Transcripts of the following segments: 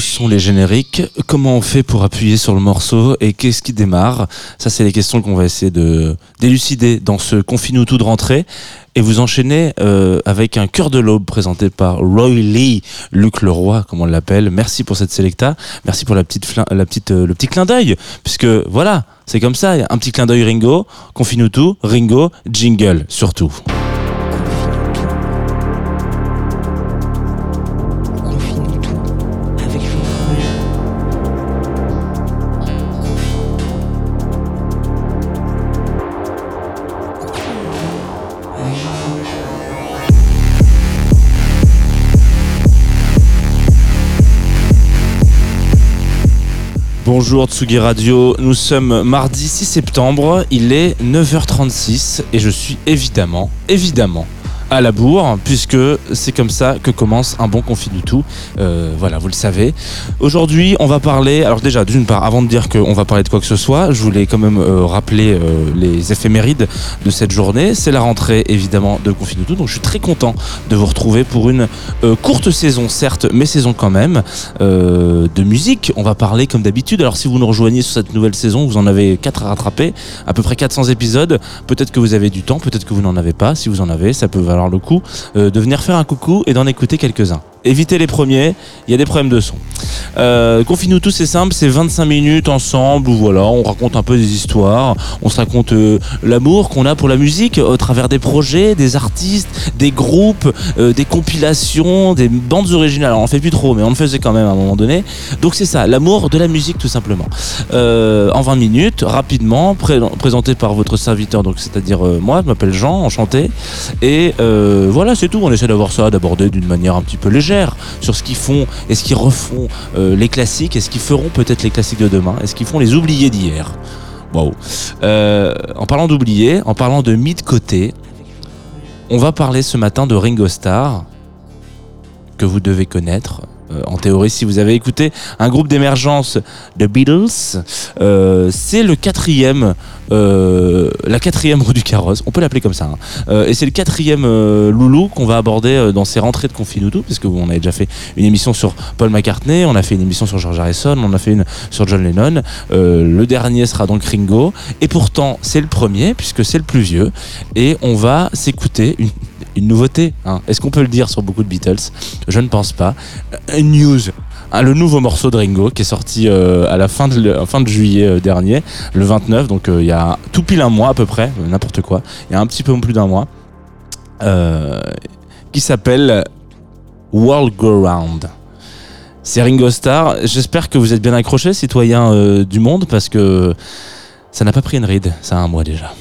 Sont les génériques? Comment on fait pour appuyer sur le morceau? Et qu'est-ce qui démarre? Ça, c'est les questions qu'on va essayer de d'élucider dans ce Confine-nous tout de rentrée. Et vous enchaînez euh, avec un cœur de l'aube présenté par Roy Lee, Luc Leroy, comme on l'appelle. Merci pour cette sélecta. Merci pour la petite, la petite, euh, le petit clin d'œil. Puisque voilà, c'est comme ça. Un petit clin d'œil Ringo. Confine-nous tout. Ringo, jingle, surtout. Bonjour Tsugi Radio, nous sommes mardi 6 septembre, il est 9h36 et je suis évidemment, évidemment à la bourre puisque c'est comme ça que commence un bon confit tout. Euh, voilà, vous le savez. Aujourd'hui, on va parler. Alors déjà, d'une part, avant de dire qu'on va parler de quoi que ce soit, je voulais quand même euh, rappeler euh, les éphémérides de cette journée. C'est la rentrée évidemment de confit tout, donc je suis très content de vous retrouver pour une euh, courte saison, certes, mais saison quand même de musique. On va parler comme d'habitude. Alors si vous nous rejoignez sur cette nouvelle saison, vous en avez 4 à rattraper, à peu près 400 épisodes. Peut-être que vous avez du temps, peut-être que vous n'en avez pas. Si vous en avez, ça peut valoir le coup euh, de venir faire un coucou et d'en écouter quelques-uns. Évitez les premiers, il y a des problèmes de son. Euh, Confine-nous tous, c'est simple, c'est 25 minutes ensemble où voilà, on raconte un peu des histoires, on se raconte euh, l'amour qu'on a pour la musique au travers des projets, des artistes, des groupes, euh, des compilations, des bandes originales. On en fait plus trop, mais on le faisait quand même à un moment donné. Donc c'est ça, l'amour de la musique tout simplement. Euh, en 20 minutes, rapidement, pré- présenté par votre serviteur, donc c'est-à-dire euh, moi, je m'appelle Jean, enchanté. Et voilà, c'est tout. On essaie d'avoir ça, d'aborder d'une manière un petit peu légère sur ce qu'ils font et ce qu'ils refont euh, les classiques et ce qu'ils feront peut-être les classiques de demain et ce qu'ils font les oubliés d'hier. Waouh. Euh, en parlant d'oubliés, en parlant de mis de côté, on va parler ce matin de Ringo Starr que vous devez connaître. Euh, en théorie, si vous avez écouté un groupe d'émergence de Beatles, euh, c'est le quatrième, euh, la quatrième roue du carrosse. On peut l'appeler comme ça. hein. Et c'est le quatrième loulou qu'on va aborder dans ces rentrées de Confinuto, parce que on avait déjà fait une émission sur Paul McCartney, on a fait une émission sur George Harrison, on a fait une sur John Lennon. Le dernier sera donc Ringo. Et pourtant, c'est le premier, puisque c'est le plus vieux. Et on va s'écouter une, une nouveauté. hein. Est-ce qu'on peut le dire sur beaucoup de Beatles? Je ne pense pas. Euh, news. Hein, le nouveau morceau de Ringo qui est sorti euh, à la fin de, juillet euh, dernier, le 29, donc il y a tout pile un mois à peu près, n'importe quoi, il y a un petit peu plus d'un mois, qui s'appelle World Go Round. C'est Ringo Starr. J'espère que vous êtes bien accrochés, citoyens du monde, parce que ça n'a pas pris une ride, ça a un mois déjà.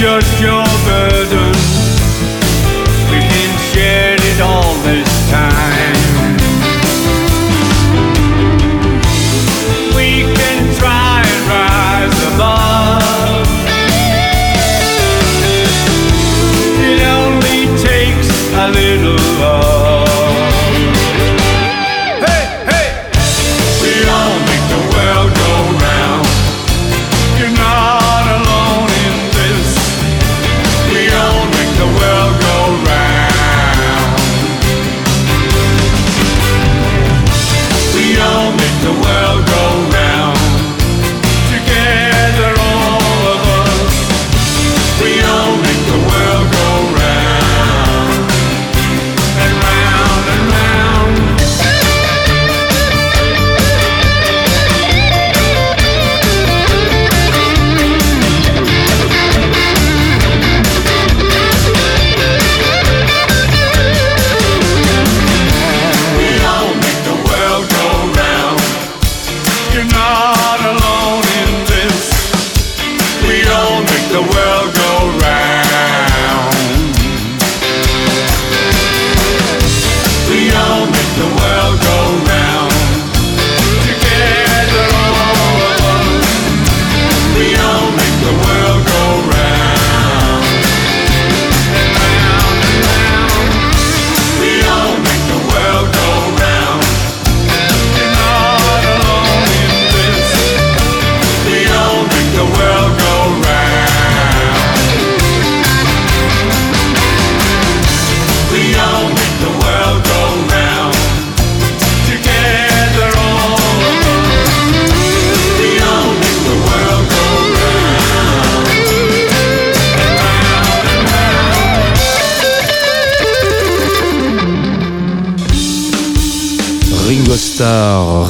Just your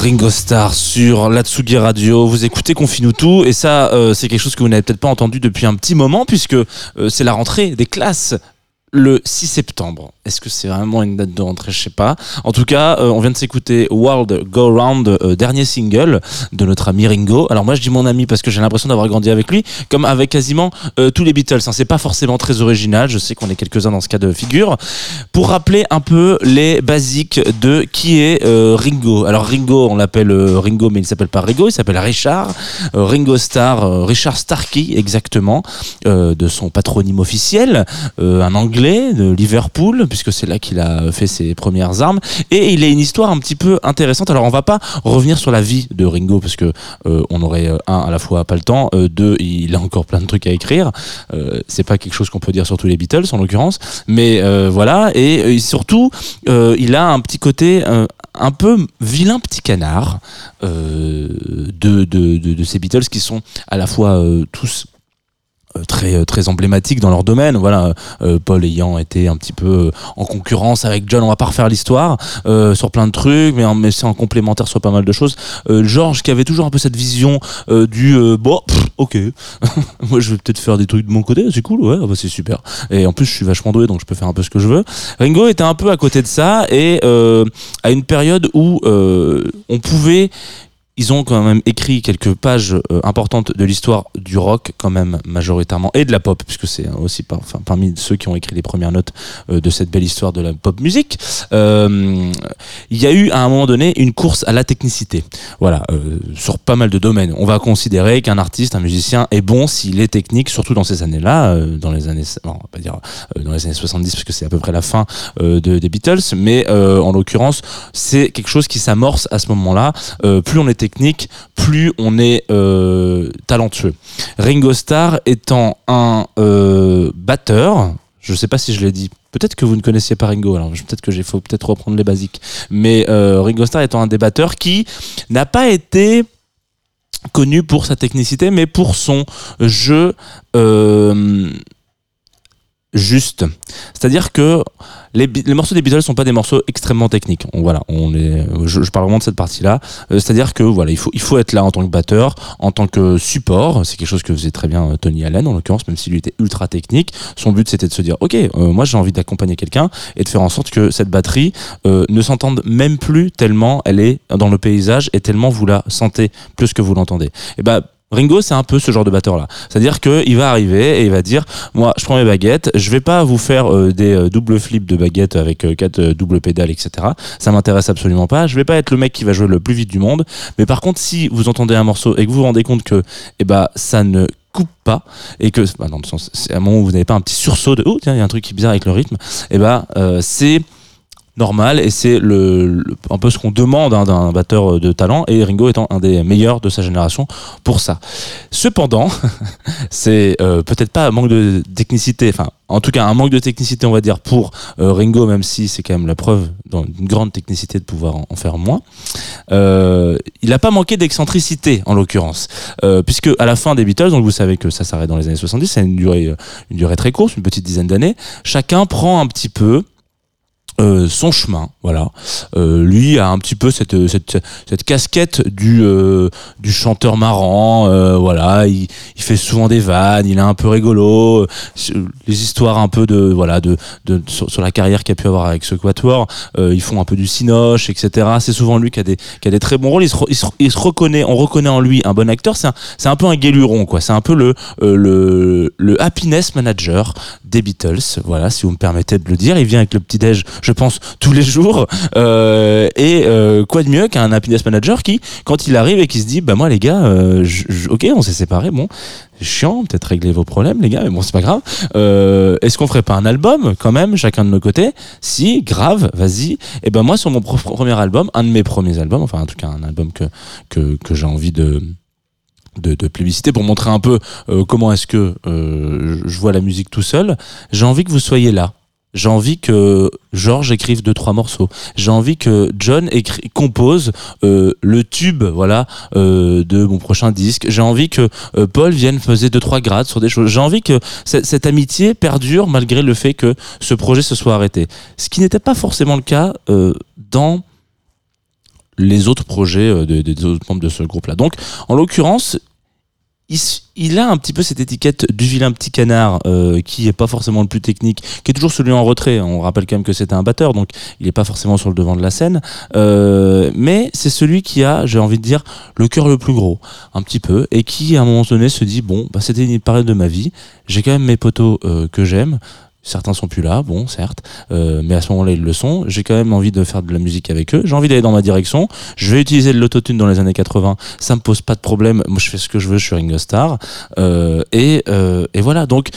Ringo Starr sur l'Atsugi Radio. Vous écoutez Confine et ça, euh, c'est quelque chose que vous n'avez peut-être pas entendu depuis un petit moment puisque euh, c'est la rentrée des classes le 6 septembre. Est-ce que c'est vraiment une date de rentrée? Je sais pas. En tout cas, euh, on vient de s'écouter World Go Round, euh, dernier single de notre ami Ringo. Alors moi, je dis mon ami parce que j'ai l'impression d'avoir grandi avec lui, comme avec quasiment euh, tous les Beatles. Hein. C'est pas forcément très original. Je sais qu'on est quelques-uns dans ce cas de figure. Pour rappeler un peu les basiques de qui est Ringo. Alors Ringo, on l'appelle Ringo, mais il s'appelle pas Ringo, il s'appelle Richard. Ringo Starr, Richard Starkey exactement, de son patronyme officiel, un Anglais de Liverpool, puisque c'est là qu'il a fait ses premières armes. Et il a une histoire un petit peu intéressante. Alors on va pas revenir sur la vie de Ringo, parce que euh, on aurait euh, un à la fois pas le temps, euh, deux il a encore plein de trucs à écrire. C'est pas quelque chose qu'on peut dire sur tous les Beatles en l'occurrence, mais voilà. Et surtout, il a un petit côté un peu vilain petit canard de, ces Beatles qui sont à la fois tous très euh, très emblématiques dans leur domaine. Voilà euh, Paul ayant été un petit peu euh, en concurrence avec John on va pas refaire l'histoire euh, sur plein de trucs mais, mais c'est en complémentaire sur pas mal de choses. Euh, George qui avait toujours un peu cette vision euh, du euh, bon pff, ok. Moi je vais peut-être faire des trucs de mon côté c'est cool ouais ah bah, c'est super. Et en plus je suis vachement doué donc je peux faire un peu ce que je veux. Ringo était un peu à côté de ça et euh, à une période où euh, on pouvait ils ont quand même écrit quelques pages euh, importantes de l'histoire du rock, quand même majoritairement, et de la pop, puisque c'est aussi parmi ceux qui ont écrit les premières notes euh, de cette belle histoire de la pop musique. Euh, Il y a eu à un moment donné une course à la technicité. Voilà, sur pas mal de domaines. On va considérer qu'un artiste, un musicien est bon s'il est technique, surtout dans ces années-là, dans les années, bon, on va dire dans les années 70, parce que c'est à peu près la fin de, des Beatles, mais en l'occurrence, c'est quelque chose qui s'amorce à ce moment-là. Plus on est technique, plus on est euh, talentueux. Ringo Starr étant un euh, batteur, je sais pas si je l'ai dit. Peut-être que vous ne connaissiez pas Ringo, alors peut-être que j'ai faut peut-être reprendre les basiques. Mais euh, Ringo Starr étant un des batteurs qui n'a pas été connu pour sa technicité, mais pour son jeu juste. C'est-à-dire que les, les morceaux des Beatles sont pas des morceaux extrêmement techniques. Voilà, on est, je, je parle vraiment de cette partie-là. Euh, C'est-à-dire que voilà, il faut, il faut être là en tant que batteur, en tant que support. C'est quelque chose que faisait très bien euh, Tony Allen en l'occurrence, même s'il était ultra technique. Son but c'était de se dire, ok, euh, moi j'ai envie d'accompagner quelqu'un et de faire en sorte que cette batterie euh, ne s'entende même plus tellement elle est dans le paysage et tellement vous la sentez plus que vous l'entendez. Et ben Ringo, c'est un peu ce genre de batteur-là. C'est-à-dire qu'il va arriver et il va dire, moi, je prends mes baguettes, je vais pas vous faire euh, des euh, doubles flips de baguettes avec euh, quatre doubles pédales, etc. Ça m'intéresse absolument pas. Je vais pas être le mec qui va jouer le plus vite du monde. Mais par contre, si vous entendez un morceau et que vous vous rendez compte que, eh ben, ça ne coupe pas et que, bah, dans le c'est un moment où vous n'avez pas un petit sursaut de, oh, tiens, il y a un truc qui est bizarre avec le rythme, eh ben, c'est normal et c'est le, un peu ce qu'on demande hein, d'un batteur de talent et Ringo étant un des meilleurs de sa génération pour ça. Cependant, c'est euh, peut-être pas un manque de technicité, enfin en tout cas un manque de technicité on va dire pour euh, Ringo même si c'est quand même la preuve d'une grande technicité de pouvoir en, faire moins. Euh, il n'a pas manqué d'excentricité en l'occurrence euh, puisque à la fin des Beatles donc vous savez que ça s'arrête dans les années 70 c'est une durée euh, une durée très courte une petite dizaine d'années chacun prend un petit peu euh, son chemin, voilà. Euh, lui a un petit peu cette cette, casquette du euh, du chanteur marrant, voilà. Il, fait souvent des vannes, il est un peu rigolo. Les histoires un peu de voilà de, de sur, la carrière qu'il a pu avoir avec ce quatuor, ils font un peu du cinoche, etc. C'est souvent lui qui a des qui a des très bons rôles. Il se, reconnaît, on reconnaît en lui un bon acteur. C'est un un peu un guéluron quoi. C'est un peu le le le happiness manager des Beatles. Voilà, si vous me permettez de le dire, il vient avec le petit déj, pense, tous les jours. Euh, et euh, quoi de mieux qu'un happiness manager qui, quand il arrive et qui se dit, bah moi les gars, euh, je- je- ok, on s'est séparés, bon, chiant, peut-être régler vos problèmes les gars, mais bon c'est pas grave. Est-ce qu'on ferait pas un album quand même, chacun de nos côtés? Si, grave, vas-y. Et ben moi sur mon premier album, un de mes premiers albums, enfin en tout cas un album que que, j'ai envie de de, de plébisciter pour montrer un peu comment est-ce que je vois la musique tout seul. J'ai envie que vous soyez là. J'ai envie que George écrive deux trois morceaux. J'ai envie que John compose euh, le tube, voilà, euh, de mon prochain disque. J'ai envie que euh, Paul vienne poser deux trois grades sur des choses. J'ai envie que cette, amitié perdure malgré le fait que ce projet se soit arrêté. Ce qui n'était pas forcément le cas dans les autres projets de- de- des autres membres de ce groupe-là. Donc, en l'occurrence, il, a un petit peu cette étiquette du vilain petit canard euh, qui est pas forcément le plus technique, qui est toujours celui en retrait. On rappelle quand même que c'était un batteur, donc il est pas forcément sur le devant de la scène. Euh, mais c'est celui qui a, j'ai envie de dire, le cœur le plus gros, un petit peu, et qui à un moment donné se dit bon, bah, c'était une période de ma vie. J'ai quand même mes potos euh, que j'aime. Certains sont plus là, bon, certes, euh, mais à ce moment-là, ils le sont. J'ai quand même envie de faire de la musique avec eux. J'ai envie d'aller dans ma direction. Je vais utiliser de l'autotune dans les années 80. Ça me pose pas de problème. Moi, je fais ce que je veux. Je suis Ringo Starr. Euh, et, euh, et voilà. Donc,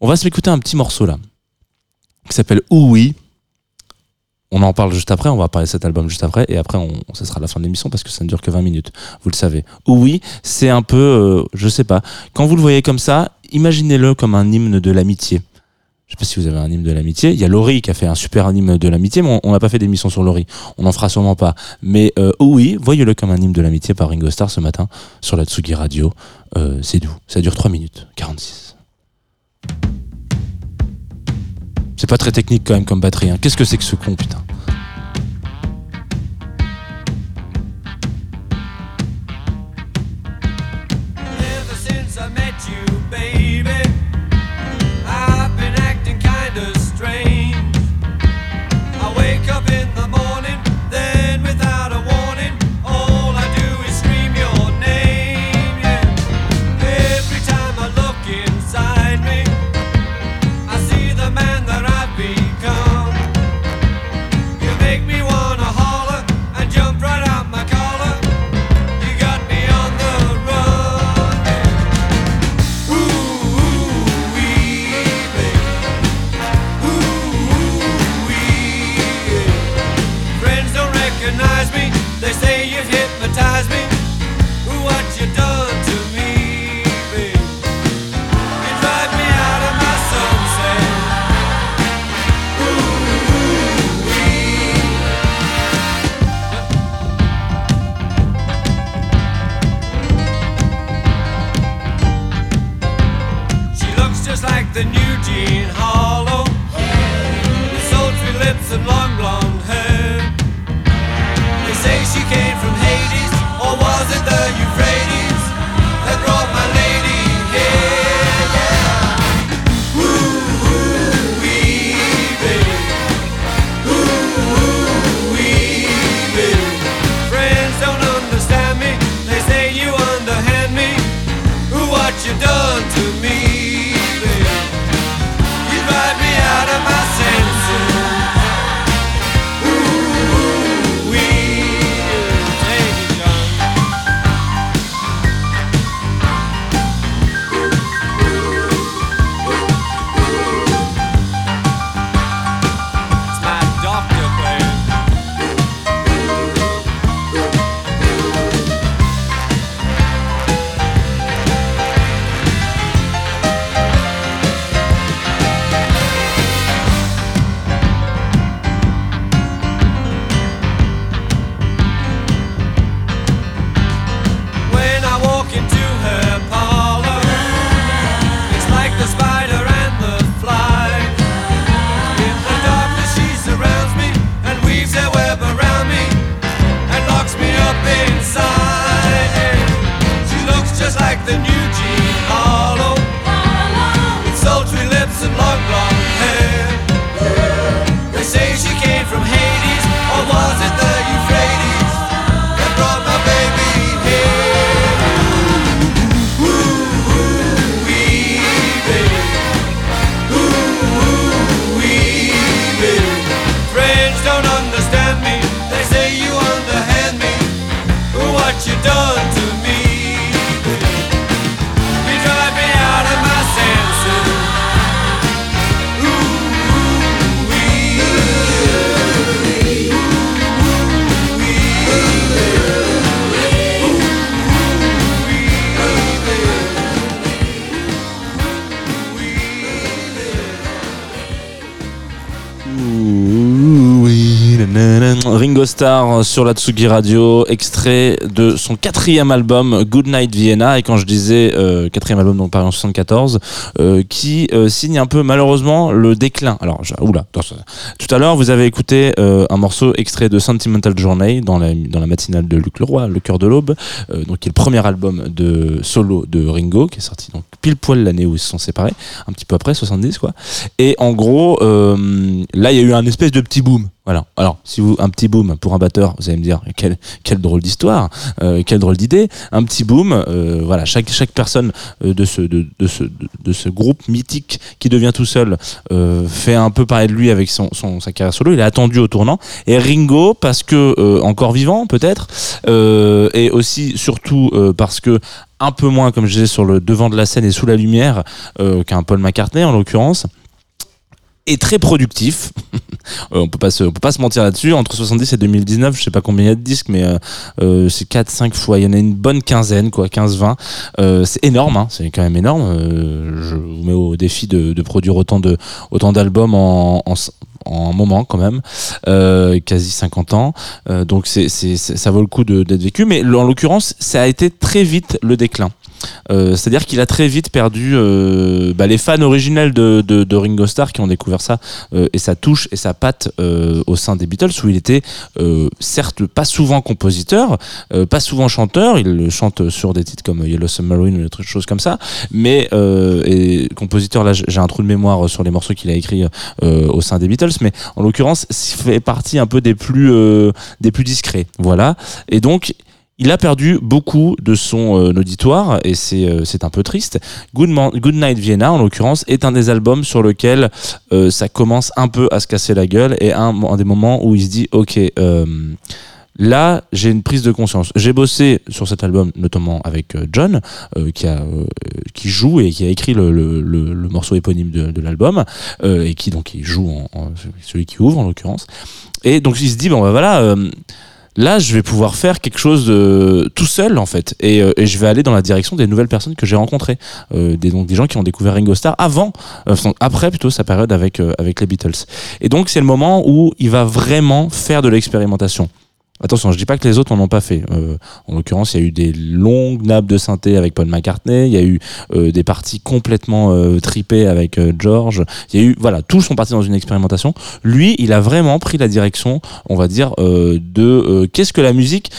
on va se écouter un petit morceau là, qui s'appelle Oui. On en parle juste après. On va parler de cet album juste après. Et après, on, ça sera la fin de l'émission parce que ça ne dure que 20 minutes. Vous le savez. Oui, c'est un peu, euh, je sais pas. Quand vous le voyez comme ça, imaginez-le comme un hymne de l'amitié. Je sais pas si vous avez un hymne de l'amitié. Il y a Laurie qui a fait un super hymne de l'amitié, mais on- n'a pas fait d'émission sur Laurie. On n'en fera sûrement pas. Mais euh, oui, voyez-le comme un hymne de l'amitié par Ringo Starr ce matin sur la Tsugi Radio. Euh, c'est doux. Ça dure 3 minutes 46. C'est pas très technique quand même comme batterie. hein. Qu'est-ce que c'est que ce con, putain? Ringo Starr sur la Tsugi Radio, extrait de son quatrième album Good Night Vienna. Et quand je disais euh, quatrième album, donc paru en 74, euh, qui euh, signe un peu malheureusement le déclin. Alors, je- oula, tout à l'heure vous avez écouté euh, un morceau extrait de Sentimental Journey dans la, matinale de Luc Leroy, Le cœur de l'aube, euh, donc qui est le premier album de solo de Ringo, qui est sorti donc pile poil l'année où ils se sont séparés, un petit peu après 70 quoi. Et en gros, euh, là, il y a eu un espèce de petit boom. Voilà. Alors, si vous un petit boom pour un batteur, vous allez me dire quelle quelle drôle d'histoire, euh, quelle drôle d'idée. Un petit boom. euh, voilà. Chaque chaque personne euh, de ce de, de ce de, ce groupe mythique qui devient tout seul euh, fait un peu parler de lui avec son, son sa carrière solo. Il est attendu au tournant. Et Ringo, parce que euh, encore vivant peut-être, euh, et aussi surtout parce que un peu moins, comme je disais, sur le devant de la scène et sous la lumière qu'un Paul McCartney en l'occurrence, est très productif. Euh, on peut pas se, on peut pas se mentir là-dessus. Entre 70 et 2019, je sais pas combien il y a de disques, mais euh, euh, c'est 4, 5 fois. Il y en a une bonne quinzaine, quoi, 15, 20. Euh, c'est énorme, hein, c'est quand même énorme. Euh, je vous mets au défi de, de produire autant de, autant d'albums en, en, en un moment quand même, euh, quasi 50 ans. Euh, donc c'est, ça vaut le coup d'être vécu. Mais en l'occurrence, ça a été très vite le déclin. Euh, C'est-à-dire qu'il a très vite perdu euh, bah, les fans originels de, Ringo Starr qui ont découvert ça euh, et sa touche et sa patte au sein des Beatles où il était certes pas souvent compositeur, pas souvent chanteur, il chante sur des titres comme Yellow Submarine ou des choses comme ça, mais et compositeur là j'ai un trou de mémoire sur les morceaux qu'il a écrits au sein des Beatles, mais en l'occurrence il fait partie un peu des plus des plus discrets, voilà, et donc il a perdu beaucoup de son euh, auditoire et c'est euh, c'est un peu triste. Good, Night Vienna, en l'occurrence, est un des albums sur lequel euh, ça commence un peu à se casser la gueule et un, des moments où il se dit ok. Là, j'ai une prise de conscience. J'ai bossé sur cet album, notamment avec John, qui, a, qui joue et qui a écrit le, le, morceau éponyme de, l'album, et qui donc il joue en, celui qui ouvre en l'occurrence. Et donc il se dit bon bah voilà, là je vais pouvoir faire quelque chose de, tout seul en fait, et, euh, et je vais aller dans la direction des nouvelles personnes que j'ai rencontrées, euh, des donc des gens qui ont découvert Ringo Starr avant, euh, après plutôt sa période avec euh, avec les Beatles. Et donc c'est le moment où il va vraiment faire de l'expérimentation. Attention, je dis pas que les autres n'en ont pas fait. Euh, en l'occurrence, il y a eu des longues nappes de synthé avec Paul McCartney. Il y a eu euh, des parties complètement euh, tripées avec George. Il y a eu, voilà, tous sont partis dans une expérimentation. Lui, il a vraiment pris la direction, on va dire, de qu'est-ce que la musique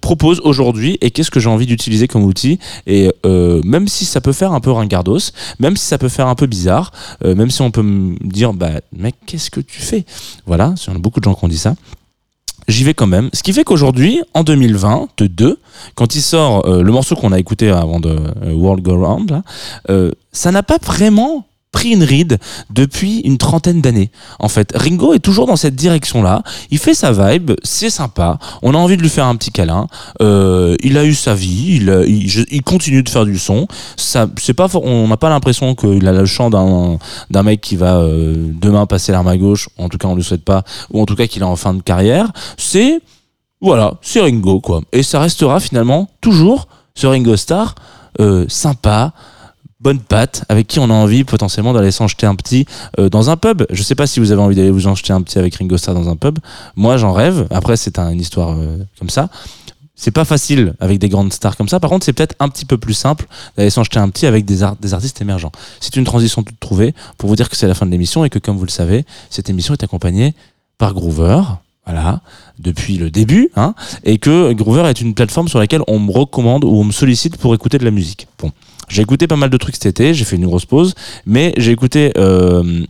propose aujourd'hui et qu'est-ce que j'ai envie d'utiliser comme outil. Et même si ça peut faire un peu ringardos, même si ça peut faire un peu bizarre, même si on peut me dire, bah mec, qu'est-ce que tu fais? Voilà, il y en a beaucoup de gens qui ont dit ça j'y vais quand même. Ce qui fait qu'aujourd'hui, en 2022, quand il sort euh, le morceau qu'on a écouté avant de euh, World Go Round, euh, ça n'a pas vraiment pris une ride depuis une trentaine d'années. En fait, Ringo est toujours dans cette direction-là. Il fait sa vibe, c'est sympa. On a envie de lui faire un petit câlin. Euh, il a eu sa vie. Il, a- il, continue de faire du son. Ça, c'est pas, on n'a pas l'impression qu'il a le chant d'un d'un mec qui va euh, demain passer l'arme à gauche. En tout cas, on le souhaite pas. Ou en tout cas, qu'il est en fin de carrière. C'est voilà, c'est Ringo quoi. Et ça restera finalement toujours ce Ringo Starr euh, sympa, bonne patte, avec qui on a envie potentiellement d'aller s'en jeter un petit euh, dans un pub. Je sais pas si vous avez envie d'aller vous en jeter un petit avec Ringo Starr dans un pub. Moi, j'en rêve. Après, c'est un- une histoire euh, comme ça. C'est pas facile avec des grandes stars comme ça. Par contre, c'est peut-être un petit peu plus simple d'aller s'en jeter un petit avec des, des artistes émergents. C'est une transition toute trouvée pour vous dire que c'est la fin de l'émission et que, comme vous le savez, cette émission est accompagnée par Groover. Voilà, depuis le début, hein, et que Groover est une plateforme sur laquelle on me recommande ou on me sollicite pour écouter de la musique. Bon, j'ai écouté pas mal de trucs cet été, j'ai fait une grosse pause, mais j'ai écouté euh,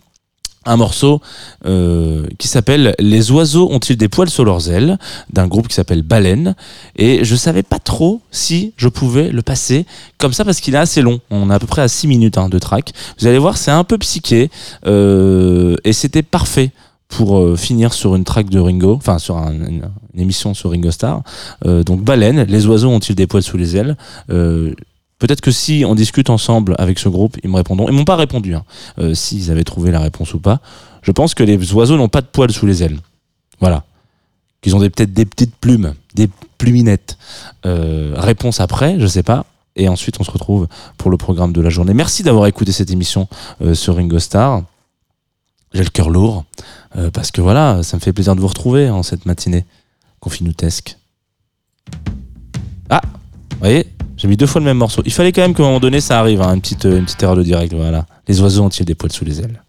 un morceau euh, qui s'appelle Les oiseaux ont-ils des poils sur leurs ailes d'un groupe qui s'appelle Baleine. Et je savais pas trop si je pouvais le passer comme ça parce qu'il est assez long. On est à peu près à 6 minutes hein, de track. Vous allez voir c'est un peu psyché euh, et c'était parfait pour euh, finir sur une track de Ringo, enfin sur un- une, une émission sur Ringo Starr. Euh, donc Baleine, les oiseaux ont-ils des poils sous les ailes Euh, Peut-être que si on discute ensemble avec ce groupe, ils me répondront. Ils m'ont pas répondu, hein, euh, s'ils avaient trouvé la réponse ou pas. Je pense que les oiseaux n'ont pas de poils sous les ailes. Voilà. Qu'ils ont peut-être des petites plumes, des pluminettes. Euh, réponse après, je sais pas. Et ensuite, on se retrouve pour le programme de la journée. Merci d'avoir écouté cette émission euh, sur Ringo Starr. J'ai le cœur lourd. euh, parce que voilà, ça me fait plaisir de vous retrouver en cette matinée confinutesque. Ah, vous voyez, j'ai mis deux fois le même morceau. Il fallait quand même qu'à un moment donné, ça arrive, hein, une, petite, une petite erreur de direct. Voilà. Les oiseaux ont-ils des poils sous les ailes